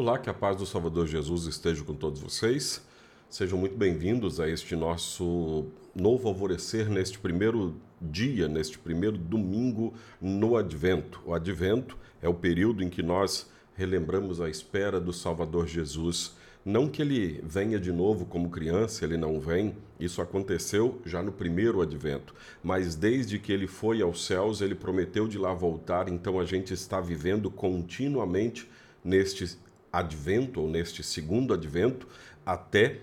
Olá, que a paz do Salvador Jesus esteja com todos vocês. Sejam muito bem-vindos a este nosso novo alvorecer neste primeiro dia, neste primeiro domingo no Advento. O Advento é o período em que nós relembramos a espera do Salvador Jesus. Não que ele venha de novo como criança, ele não vem, isso aconteceu já no primeiro advento, mas desde que ele foi aos céus, ele prometeu de lá voltar, então a gente está vivendo continuamente neste advento, ou neste segundo advento, até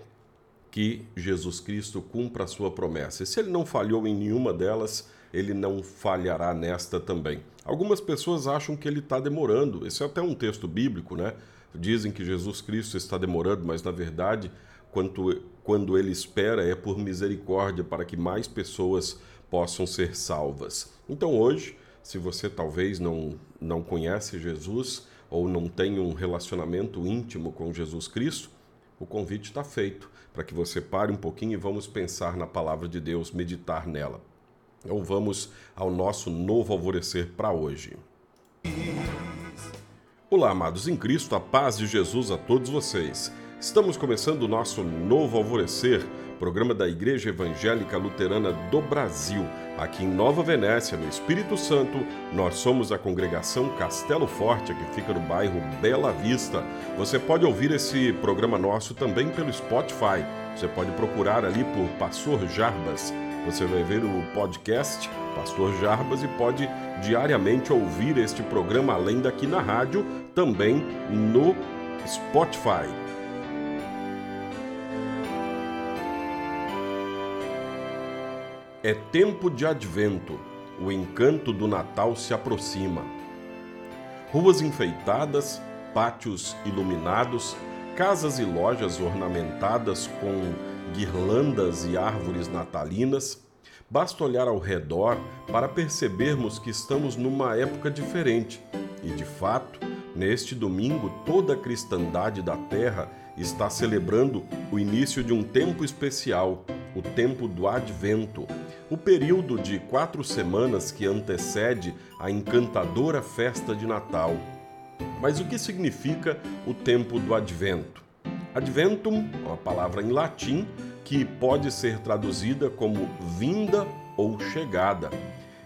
que Jesus Cristo cumpra a sua promessa. E se ele não falhou em nenhuma delas, ele não falhará nesta também. Algumas pessoas acham que ele está demorando. Esse é até um texto bíblico, né? Dizem que Jesus Cristo está demorando, mas na verdade, quando, quando ele espera, é por misericórdia para que mais pessoas possam ser salvas. Então hoje, se você talvez não, não conhece Jesus, ou não tem um relacionamento íntimo com Jesus Cristo, o convite está feito para que você pare um pouquinho e vamos pensar na palavra de Deus, meditar nela. Então vamos ao nosso novo alvorecer para hoje. Olá, amados em Cristo, a paz de Jesus a todos vocês. Estamos começando o nosso novo alvorecer, programa da Igreja Evangélica Luterana do Brasil Aqui em Nova Venécia, no Espírito Santo, nós somos a congregação Castelo Forte, que fica no bairro Bela Vista. Você pode ouvir esse programa nosso também pelo Spotify. Você pode procurar ali por Pastor Jarbas. Você vai ver o podcast Pastor Jarbas e pode diariamente ouvir este programa além daqui na rádio, também no Spotify. É tempo de advento, o encanto do Natal se aproxima. Ruas enfeitadas, pátios iluminados, casas e lojas ornamentadas com guirlandas e árvores natalinas. Basta olhar ao redor para percebermos que estamos numa época diferente. E de fato, neste domingo, toda a cristandade da terra está celebrando o início de um tempo especial, o tempo do Advento, o período de quatro semanas que antecede a encantadora festa de Natal. Mas o que significa o tempo do Advento? Adventum, uma palavra em latim que pode ser traduzida como vinda ou chegada,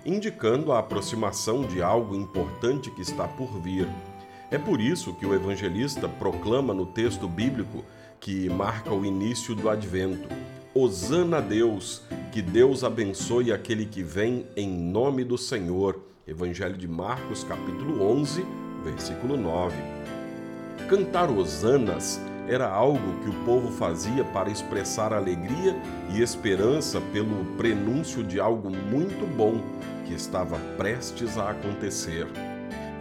indicando a aproximação de algo importante que está por vir. É por isso que o evangelista proclama no texto bíblico que marca o início do advento: Hosana a Deus, que Deus abençoe aquele que vem em nome do Senhor. Evangelho de Marcos, capítulo 11, versículo 9. Cantar hosanas era algo que o povo fazia para expressar alegria e esperança pelo prenúncio de algo muito bom que estava prestes a acontecer.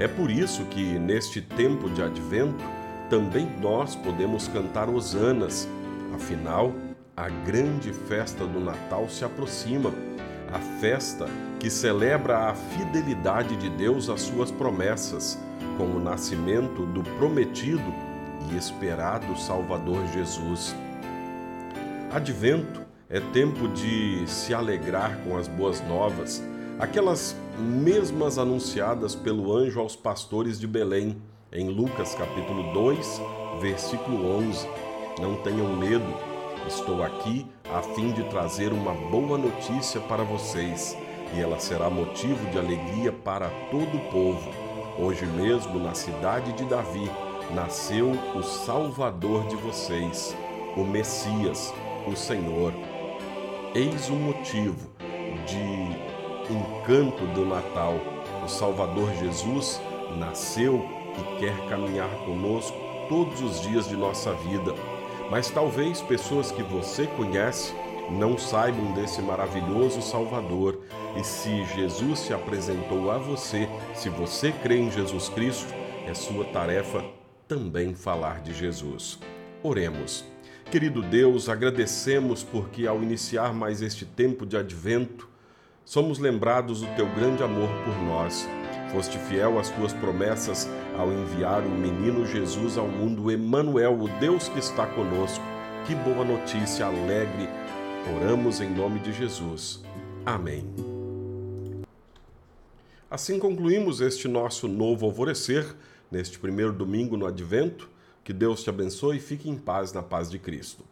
É por isso que, neste tempo de advento, também nós podemos cantar hosanas. Afinal, a grande festa do Natal se aproxima, a festa que celebra a fidelidade de Deus às suas promessas, com o nascimento do prometido e esperado Salvador Jesus. Advento é tempo de se alegrar com as boas novas, aquelas mesmas anunciadas pelo anjo aos pastores de Belém, em Lucas capítulo 2, versículo 11. Não tenham medo, Estou aqui a fim de trazer uma boa notícia para vocês, e ela será motivo de alegria para todo o povo. Hoje mesmo, na cidade de Davi, nasceu o Salvador de vocês, o Messias, o Senhor. Eis o motivo de encanto do Natal. O Salvador Jesus nasceu e quer caminhar conosco todos os dias de nossa vida mas talvez pessoas que você conhece não saibam desse maravilhoso Salvador. E se Jesus se apresentou a você, se você crê em Jesus Cristo, é sua tarefa também falar de Jesus. Oremos. Querido Deus, agradecemos porque ao iniciar mais este tempo de advento, somos lembrados do teu grande amor por nós. Foste fiel às tuas promessas ao enviar o menino Jesus ao mundo, Emanuel, o Deus que está conosco. Que boa notícia alegre. Oramos em nome de Jesus. Amém. Assim concluímos este nosso novo alvorecer, neste primeiro domingo no Advento, Que Deus te abençoe e fique em paz na paz de Cristo.